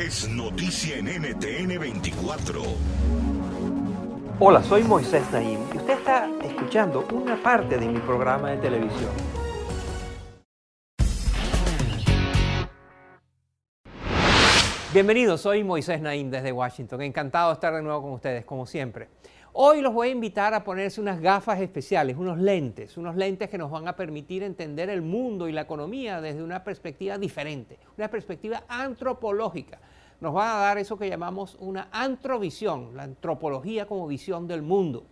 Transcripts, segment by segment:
Es noticia en NTN 24. Hola, soy Moisés Naim y usted está escuchando una parte de mi programa de televisión. Bienvenidos, soy Moisés Naim desde Washington. Encantado de estar de nuevo con ustedes, como siempre. Hoy los voy a invitar a ponerse unas gafas especiales, unos lentes, unos lentes que nos van a permitir entender el mundo y la economía desde una perspectiva diferente, una perspectiva antropológica. Nos va a dar eso que llamamos una antrovisión, la antropología como visión del mundo.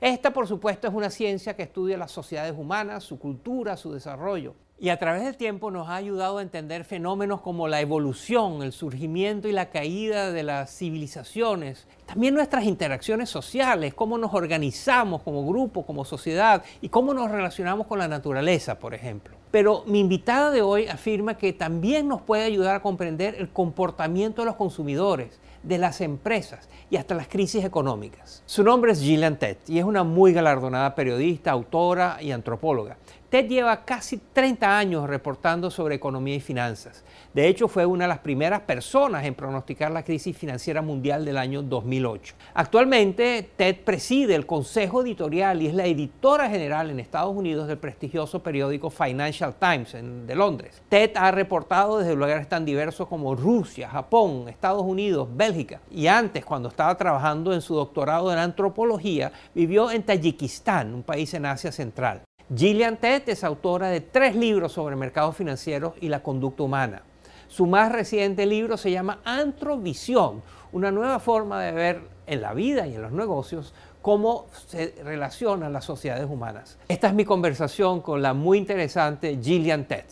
Esta, por supuesto, es una ciencia que estudia las sociedades humanas, su cultura, su desarrollo. Y a través del tiempo nos ha ayudado a entender fenómenos como la evolución, el surgimiento y la caída de las civilizaciones, también nuestras interacciones sociales, cómo nos organizamos como grupo, como sociedad y cómo nos relacionamos con la naturaleza, por ejemplo. Pero mi invitada de hoy afirma que también nos puede ayudar a comprender el comportamiento de los consumidores, de las empresas y hasta las crisis económicas. Su nombre es Gillian Tett y es una muy galardonada periodista, autora y antropóloga. Ted lleva casi 30 años reportando sobre economía y finanzas. De hecho, fue una de las primeras personas en pronosticar la crisis financiera mundial del año 2008. Actualmente, Ted preside el consejo editorial y es la editora general en Estados Unidos del prestigioso periódico Financial Times de Londres. Ted ha reportado desde lugares tan diversos como Rusia, Japón, Estados Unidos, Bélgica y antes, cuando estaba trabajando en su doctorado en antropología, vivió en Tayikistán, un país en Asia Central. Gillian Tett es autora de tres libros sobre mercados financieros y la conducta humana. Su más reciente libro se llama Antrovisión, una nueva forma de ver en la vida y en los negocios cómo se relacionan las sociedades humanas. Esta es mi conversación con la muy interesante Gillian Tett.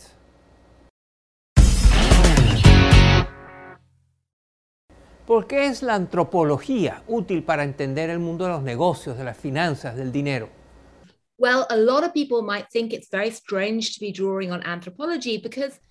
¿Por qué es la antropología útil para entender el mundo de los negocios, de las finanzas, del dinero?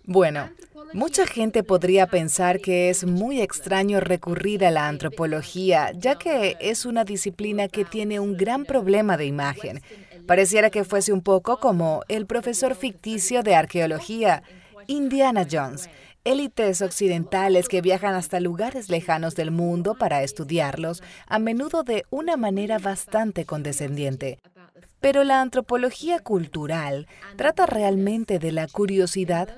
Bueno, mucha gente podría pensar que es muy extraño recurrir a la antropología, ya que es una disciplina que tiene un gran problema de imagen. Pareciera que fuese un poco como el profesor ficticio de arqueología, Indiana Jones élites occidentales que viajan hasta lugares lejanos del mundo para estudiarlos, a menudo de una manera bastante condescendiente. Pero la antropología cultural trata realmente de la curiosidad,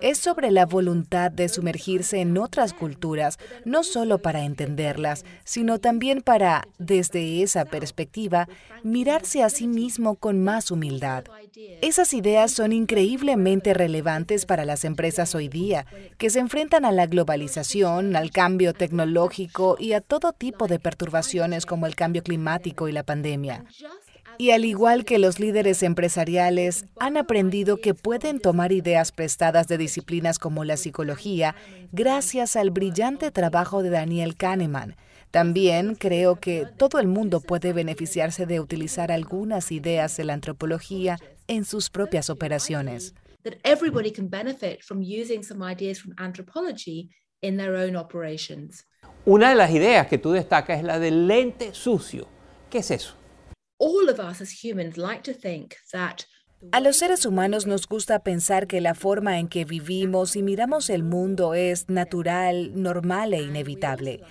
es sobre la voluntad de sumergirse en otras culturas, no solo para entenderlas, sino también para, desde esa perspectiva, mirarse a sí mismo con más humildad. Esas ideas son increíblemente relevantes para las empresas hoy día, que se enfrentan a la globalización, al cambio tecnológico y a todo tipo de perturbaciones como el cambio climático y la pandemia. Y al igual que los líderes empresariales, han aprendido que pueden tomar ideas prestadas de disciplinas como la psicología gracias al brillante trabajo de Daniel Kahneman. También creo que todo el mundo puede beneficiarse de utilizar algunas ideas de la antropología en sus propias operaciones. Una de las ideas que tú destacas es la del lente sucio. ¿Qué es eso? A los seres humanos nos gusta pensar que la forma en que vivimos y miramos el mundo es natural, normal e inevitable,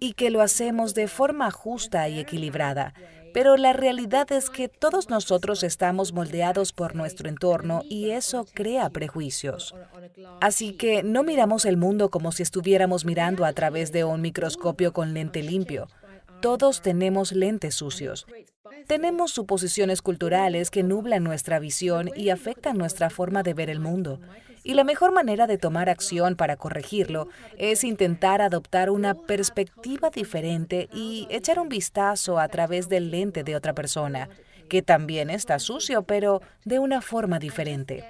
y que lo hacemos de forma justa y equilibrada. Pero la realidad es que todos nosotros estamos moldeados por nuestro entorno y eso crea prejuicios. Así que no miramos el mundo como si estuviéramos mirando a través de un microscopio con lente limpio. Todos tenemos lentes sucios. Tenemos suposiciones culturales que nublan nuestra visión y afectan nuestra forma de ver el mundo. Y la mejor manera de tomar acción para corregirlo es intentar adoptar una perspectiva diferente y echar un vistazo a través del lente de otra persona, que también está sucio, pero de una forma diferente.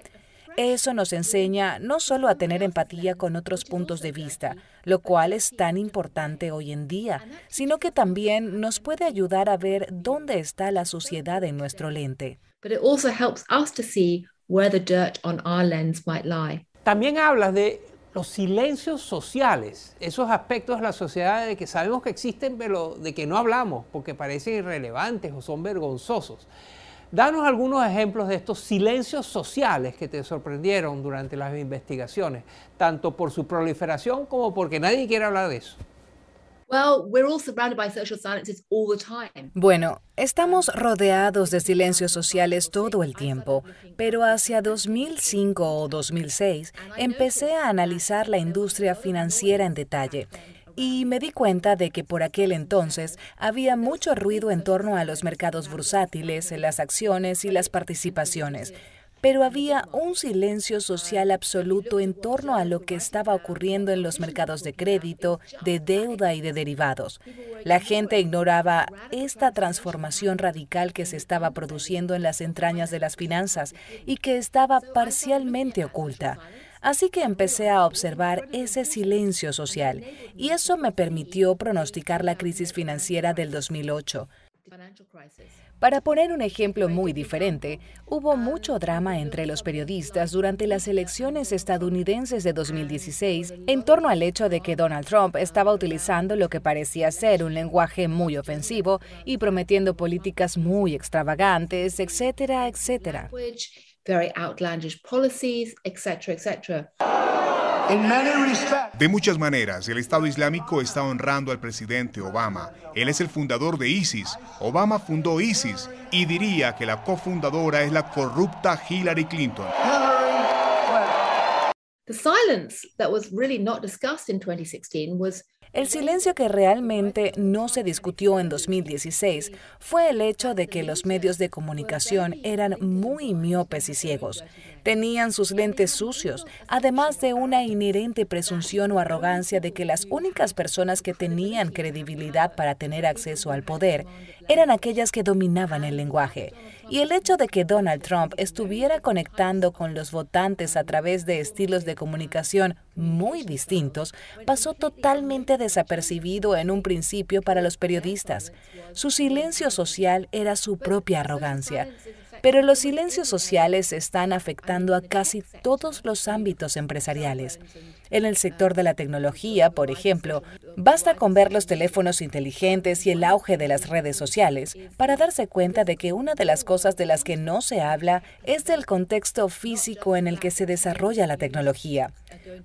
Eso nos enseña no solo a tener empatía con otros puntos de vista, lo cual es tan importante hoy en día, sino que también nos puede ayudar a ver dónde está la suciedad en nuestro lente. También hablas de los silencios sociales, esos aspectos de la sociedad de que sabemos que existen, pero de que no hablamos porque parecen irrelevantes o son vergonzosos. Danos algunos ejemplos de estos silencios sociales que te sorprendieron durante las investigaciones, tanto por su proliferación como porque nadie quiere hablar de eso. Bueno, estamos rodeados de silencios sociales todo el tiempo, pero hacia 2005 o 2006 empecé a analizar la industria financiera en detalle y me di cuenta de que por aquel entonces había mucho ruido en torno a los mercados bursátiles, las acciones y las participaciones pero había un silencio social absoluto en torno a lo que estaba ocurriendo en los mercados de crédito, de deuda y de derivados. La gente ignoraba esta transformación radical que se estaba produciendo en las entrañas de las finanzas y que estaba parcialmente oculta. Así que empecé a observar ese silencio social y eso me permitió pronosticar la crisis financiera del 2008. Para poner un ejemplo muy diferente, hubo mucho drama entre los periodistas durante las elecciones estadounidenses de 2016 en torno al hecho de que Donald Trump estaba utilizando lo que parecía ser un lenguaje muy ofensivo y prometiendo políticas muy extravagantes, etcétera, etcétera. De muchas maneras, el Estado Islámico está honrando al presidente Obama. Él es el fundador de ISIS. Obama fundó ISIS y diría que la cofundadora es la corrupta Hillary Clinton. The silence that was really not discussed in 2016 was el silencio que realmente no se discutió en 2016 fue el hecho de que los medios de comunicación eran muy miopes y ciegos. Tenían sus lentes sucios, además de una inherente presunción o arrogancia de que las únicas personas que tenían credibilidad para tener acceso al poder eran aquellas que dominaban el lenguaje. Y el hecho de que Donald Trump estuviera conectando con los votantes a través de estilos de comunicación muy distintos pasó totalmente desapercibido en un principio para los periodistas. Su silencio social era su propia arrogancia. Pero los silencios sociales están afectando a casi todos los ámbitos empresariales. En el sector de la tecnología, por ejemplo, basta con ver los teléfonos inteligentes y el auge de las redes sociales para darse cuenta de que una de las cosas de las que no se habla es del contexto físico en el que se desarrolla la tecnología.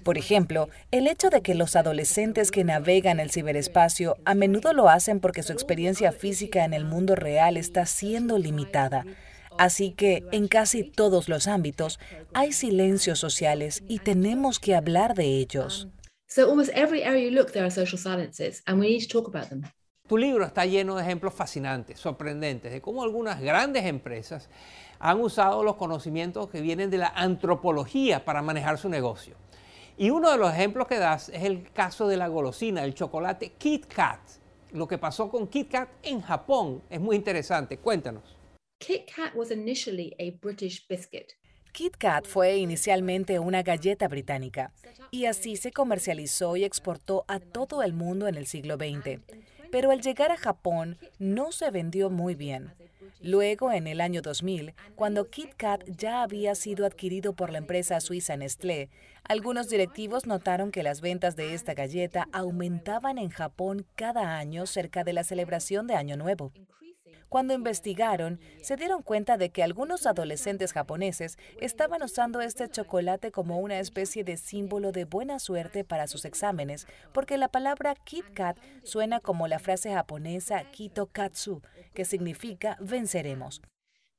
Por ejemplo, el hecho de que los adolescentes que navegan el ciberespacio a menudo lo hacen porque su experiencia física en el mundo real está siendo limitada. Así que en casi todos los ámbitos hay silencios sociales y tenemos que hablar de ellos. Tu libro está lleno de ejemplos fascinantes, sorprendentes, de cómo algunas grandes empresas han usado los conocimientos que vienen de la antropología para manejar su negocio. Y uno de los ejemplos que das es el caso de la golosina, el chocolate Kit Kat. Lo que pasó con Kit Kat en Japón es muy interesante. Cuéntanos. Kit Kat fue inicialmente una galleta británica y así se comercializó y exportó a todo el mundo en el siglo XX. Pero al llegar a Japón no se vendió muy bien. Luego, en el año 2000, cuando Kit Kat ya había sido adquirido por la empresa suiza Nestlé, algunos directivos notaron que las ventas de esta galleta aumentaban en Japón cada año cerca de la celebración de Año Nuevo. Cuando investigaron, se dieron cuenta de que algunos adolescentes japoneses estaban usando este chocolate como una especie de símbolo de buena suerte para sus exámenes, porque la palabra Kit Kat suena como la frase japonesa Kito Katsu, que significa venceremos.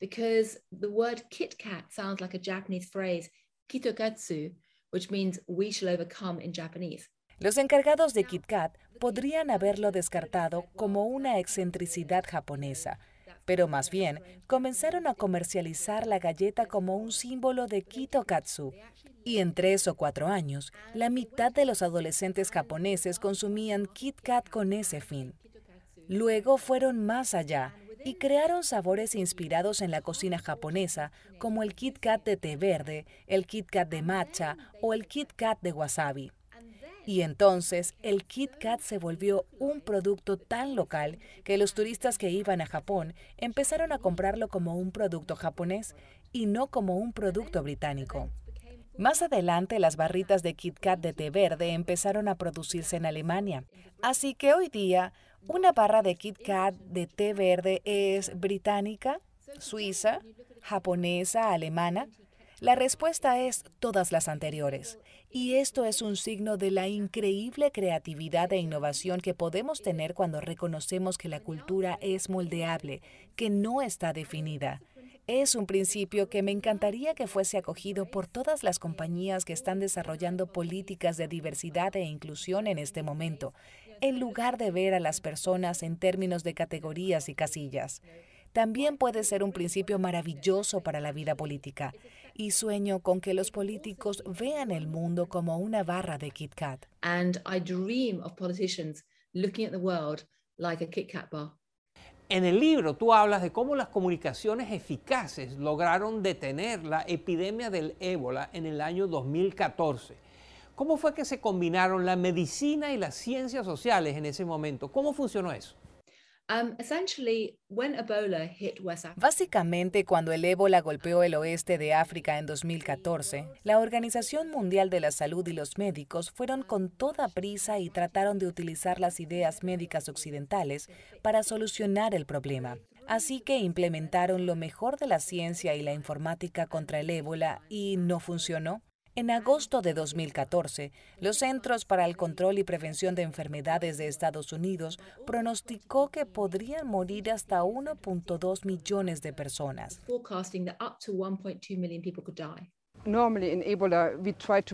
Because the word Kit Kat sounds like a Japanese phrase, Kitokatsu, which means we shall overcome in Japanese. Los encargados de KitKat podrían haberlo descartado como una excentricidad japonesa, pero más bien comenzaron a comercializar la galleta como un símbolo de Kitokatsu. Y en tres o cuatro años, la mitad de los adolescentes japoneses consumían KitKat con ese fin. Luego fueron más allá y crearon sabores inspirados en la cocina japonesa, como el Kit Kat de té verde, el Kit Kat de matcha o el Kit Kat de wasabi. Y entonces el Kit Kat se volvió un producto tan local que los turistas que iban a Japón empezaron a comprarlo como un producto japonés y no como un producto británico. Más adelante las barritas de Kit Kat de té verde empezaron a producirse en Alemania. Así que hoy día una barra de Kit Kat de té verde es británica, suiza, japonesa, alemana. La respuesta es todas las anteriores. Y esto es un signo de la increíble creatividad e innovación que podemos tener cuando reconocemos que la cultura es moldeable, que no está definida. Es un principio que me encantaría que fuese acogido por todas las compañías que están desarrollando políticas de diversidad e inclusión en este momento, en lugar de ver a las personas en términos de categorías y casillas. También puede ser un principio maravilloso para la vida política y sueño con que los políticos vean el mundo como una barra de Kit Kat. And I dream of politicians looking at the world like a Kit Kat bar. En el libro tú hablas de cómo las comunicaciones eficaces lograron detener la epidemia del ébola en el año 2014. ¿Cómo fue que se combinaron la medicina y las ciencias sociales en ese momento? ¿Cómo funcionó eso? Um, Básicamente, cuando el ébola golpeó el oeste de África en 2014, la Organización Mundial de la Salud y los médicos fueron con toda prisa y trataron de utilizar las ideas médicas occidentales para solucionar el problema. Así que implementaron lo mejor de la ciencia y la informática contra el ébola y no funcionó. En agosto de 2014, los Centros para el Control y Prevención de Enfermedades de Estados Unidos pronosticó que podrían morir hasta 1.2 millones de personas.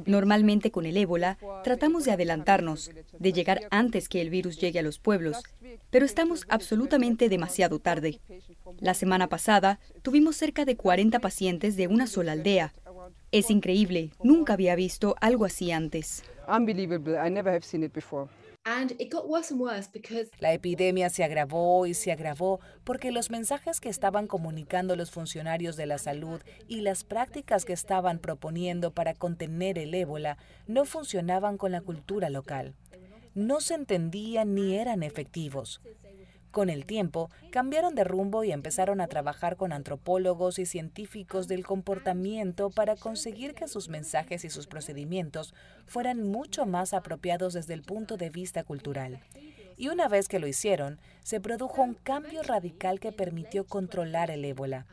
Normalmente con el ébola tratamos de adelantarnos, de llegar antes que el virus llegue a los pueblos, pero estamos absolutamente demasiado tarde. La semana pasada tuvimos cerca de 40 pacientes de una sola aldea, es increíble, nunca había visto algo así antes. La epidemia se agravó y se agravó porque los mensajes que estaban comunicando los funcionarios de la salud y las prácticas que estaban proponiendo para contener el ébola no funcionaban con la cultura local. No se entendían ni eran efectivos. Con el tiempo, cambiaron de rumbo y empezaron a trabajar con antropólogos y científicos del comportamiento para conseguir que sus mensajes y sus procedimientos fueran mucho más apropiados desde el punto de vista cultural. Y una vez que lo hicieron, se produjo un cambio radical que permitió controlar el ébola.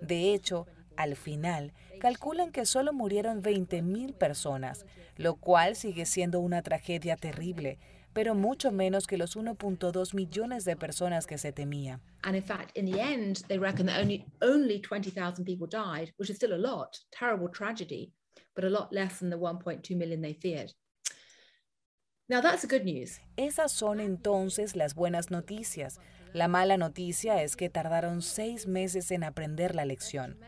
De hecho, al final, calculan que solo murieron 20.000 personas, lo cual sigue siendo una tragedia terrible, pero mucho menos que los 1.2 millones de personas que se temía. And in fact, in the end, they reckon that only only 20,000 people died, which is still a lot, terrible tragedy, but a lot less than the 1.2 million they feared. Now that's the good news. Esas son entonces las buenas noticias. La mala noticia es que tardaron seis meses en aprender la lección.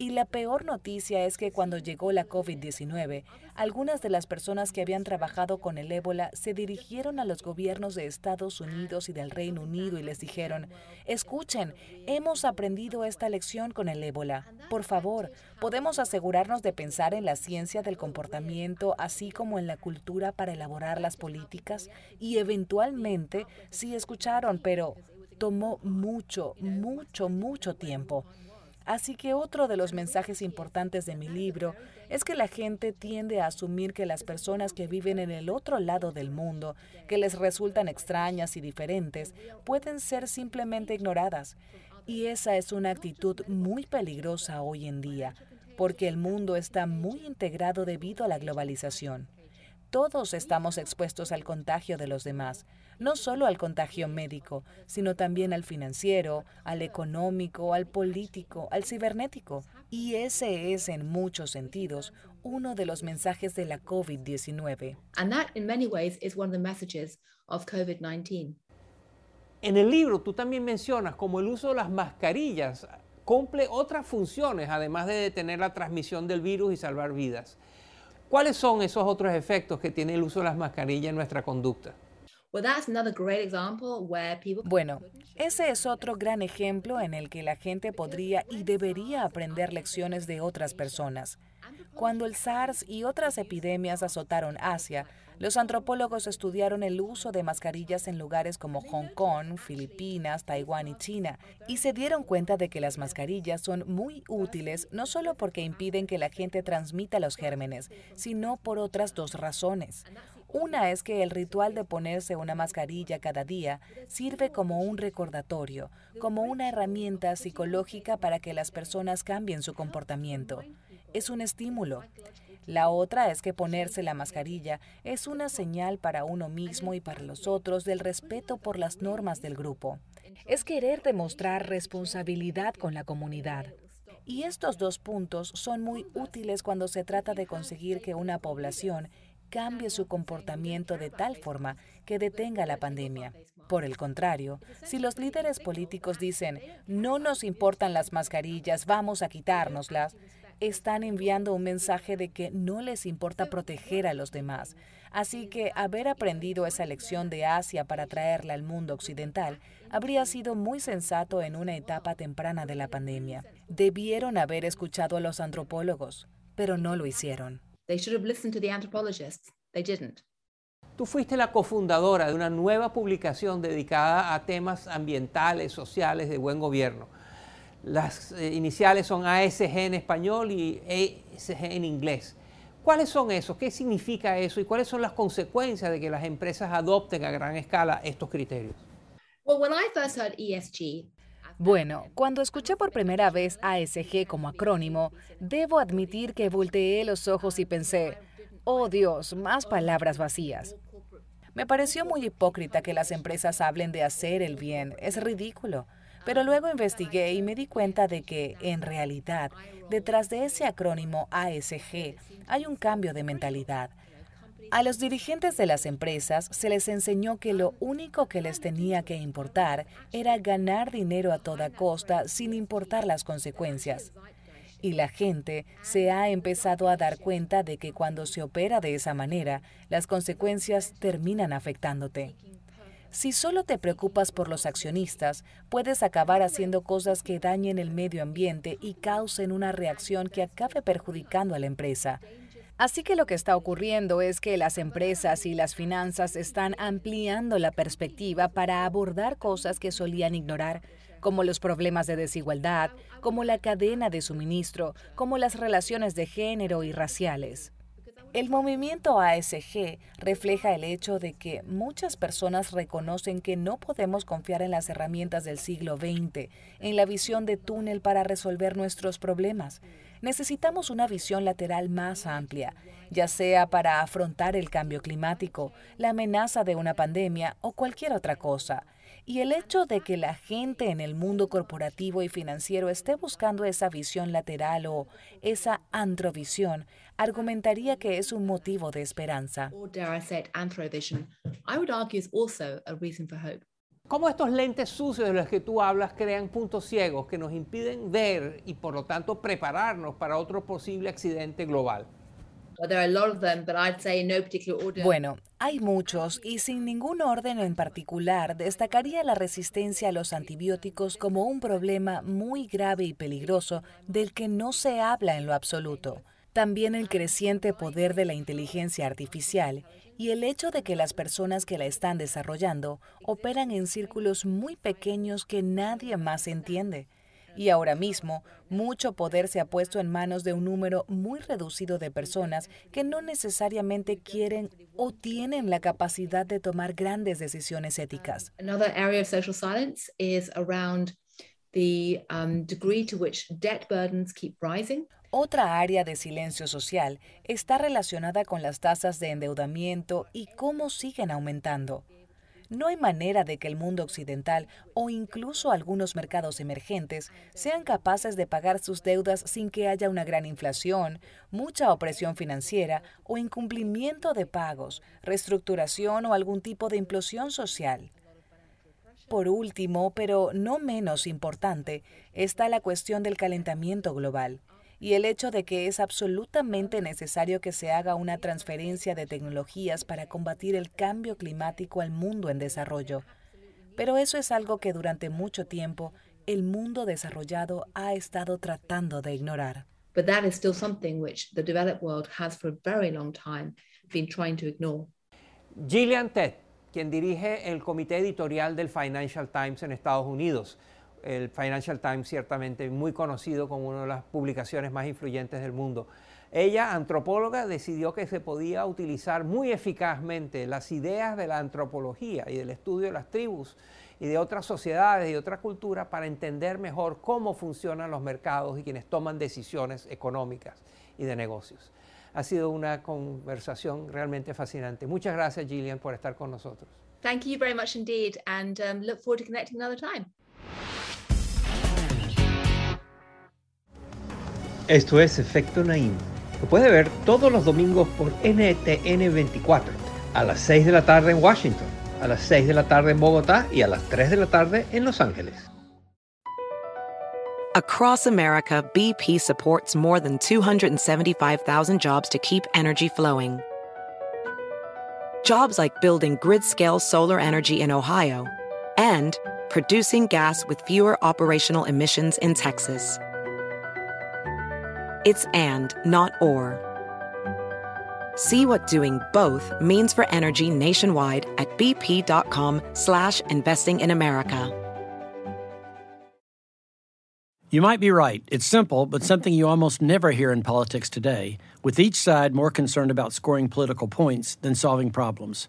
Y la peor noticia es que cuando llegó la COVID-19, algunas de las personas que habían trabajado con el ébola se dirigieron a los gobiernos de Estados Unidos y del Reino Unido y les dijeron, escuchen, hemos aprendido esta lección con el ébola. Por favor, podemos asegurarnos de pensar en la ciencia del comportamiento, así como en la cultura para elaborar las políticas. Y eventualmente sí escucharon, pero tomó mucho, mucho, mucho tiempo. Así que otro de los mensajes importantes de mi libro es que la gente tiende a asumir que las personas que viven en el otro lado del mundo, que les resultan extrañas y diferentes, pueden ser simplemente ignoradas. Y esa es una actitud muy peligrosa hoy en día, porque el mundo está muy integrado debido a la globalización. Todos estamos expuestos al contagio de los demás, no solo al contagio médico, sino también al financiero, al económico, al político, al cibernético. Y ese es, en muchos sentidos, uno de los mensajes de la COVID-19. En el libro tú también mencionas cómo el uso de las mascarillas cumple otras funciones, además de detener la transmisión del virus y salvar vidas. ¿Cuáles son esos otros efectos que tiene el uso de las mascarillas en nuestra conducta? Bueno, ese es otro gran ejemplo en el que la gente podría y debería aprender lecciones de otras personas. Cuando el SARS y otras epidemias azotaron Asia, los antropólogos estudiaron el uso de mascarillas en lugares como Hong Kong, Filipinas, Taiwán y China y se dieron cuenta de que las mascarillas son muy útiles no solo porque impiden que la gente transmita los gérmenes, sino por otras dos razones. Una es que el ritual de ponerse una mascarilla cada día sirve como un recordatorio, como una herramienta psicológica para que las personas cambien su comportamiento. Es un estímulo. La otra es que ponerse la mascarilla es una señal para uno mismo y para los otros del respeto por las normas del grupo. Es querer demostrar responsabilidad con la comunidad. Y estos dos puntos son muy útiles cuando se trata de conseguir que una población cambie su comportamiento de tal forma que detenga la pandemia. Por el contrario, si los líderes políticos dicen, no nos importan las mascarillas, vamos a quitárnoslas, están enviando un mensaje de que no les importa proteger a los demás. Así que haber aprendido esa lección de Asia para traerla al mundo occidental habría sido muy sensato en una etapa temprana de la pandemia. Debieron haber escuchado a los antropólogos, pero no lo hicieron. Tú fuiste la cofundadora de una nueva publicación dedicada a temas ambientales, sociales, de buen gobierno. Las eh, iniciales son ASG en español y ESG en inglés. ¿Cuáles son esos? ¿Qué significa eso? ¿Y cuáles son las consecuencias de que las empresas adopten a gran escala estos criterios? E bueno, cuando escuché por primera vez ASG como acrónimo, debo admitir que volteé los ojos y pensé, oh Dios, más palabras vacías. Me pareció muy hipócrita que las empresas hablen de hacer el bien. Es ridículo. Pero luego investigué y me di cuenta de que, en realidad, detrás de ese acrónimo ASG hay un cambio de mentalidad. A los dirigentes de las empresas se les enseñó que lo único que les tenía que importar era ganar dinero a toda costa sin importar las consecuencias. Y la gente se ha empezado a dar cuenta de que cuando se opera de esa manera, las consecuencias terminan afectándote. Si solo te preocupas por los accionistas, puedes acabar haciendo cosas que dañen el medio ambiente y causen una reacción que acabe perjudicando a la empresa. Así que lo que está ocurriendo es que las empresas y las finanzas están ampliando la perspectiva para abordar cosas que solían ignorar, como los problemas de desigualdad, como la cadena de suministro, como las relaciones de género y raciales. El movimiento ASG refleja el hecho de que muchas personas reconocen que no podemos confiar en las herramientas del siglo XX, en la visión de túnel para resolver nuestros problemas. Necesitamos una visión lateral más amplia, ya sea para afrontar el cambio climático, la amenaza de una pandemia o cualquier otra cosa. Y el hecho de que la gente en el mundo corporativo y financiero esté buscando esa visión lateral o esa antrovisión argumentaría que es un motivo de esperanza. ¿Cómo estos lentes sucios de los que tú hablas crean puntos ciegos que nos impiden ver y por lo tanto prepararnos para otro posible accidente global? Bueno, hay muchos y sin ningún orden en particular destacaría la resistencia a los antibióticos como un problema muy grave y peligroso del que no se habla en lo absoluto. También el creciente poder de la inteligencia artificial y el hecho de que las personas que la están desarrollando operan en círculos muy pequeños que nadie más entiende y ahora mismo, mucho poder se ha puesto en manos de un número muy reducido de personas que no necesariamente quieren o tienen la capacidad de tomar grandes decisiones éticas. the um, degree to which debt burdens keep rising. Otra área de silencio social está relacionada con las tasas de endeudamiento y cómo siguen aumentando. No hay manera de que el mundo occidental o incluso algunos mercados emergentes sean capaces de pagar sus deudas sin que haya una gran inflación, mucha opresión financiera o incumplimiento de pagos, reestructuración o algún tipo de implosión social. Por último, pero no menos importante, está la cuestión del calentamiento global y el hecho de que es absolutamente necesario que se haga una transferencia de tecnologías para combatir el cambio climático al mundo en desarrollo. Pero eso es algo que durante mucho tiempo el mundo desarrollado ha estado tratando de ignorar. But that is still something which the developed world has for a very long time been trying to ignore. Gillian Tett quien dirige el comité editorial del Financial Times en Estados Unidos. El Financial Times ciertamente muy conocido como una de las publicaciones más influyentes del mundo. Ella, antropóloga, decidió que se podía utilizar muy eficazmente las ideas de la antropología y del estudio de las tribus y de otras sociedades y otras culturas para entender mejor cómo funcionan los mercados y quienes toman decisiones económicas y de negocios. Ha sido una conversación realmente fascinante. Muchas gracias, Gillian, por estar con nosotros. Thank you very much indeed, and um, look forward to connecting another time. Esto es Efecto Naim. Lo puede ver todos los domingos por NTN 24, a las 6 de la tarde en Washington, a las 6 de la tarde en Bogotá y a las 3 de la tarde en Los Ángeles. Across America, BP supports more than 275,000 jobs to keep energy flowing. Jobs like building grid scale solar energy in Ohio and producing gas with fewer operational emissions in Texas. It's and, not or. See what doing both means for energy nationwide at bp.com slash investing in America. You might be right. It's simple, but something you almost never hear in politics today, with each side more concerned about scoring political points than solving problems.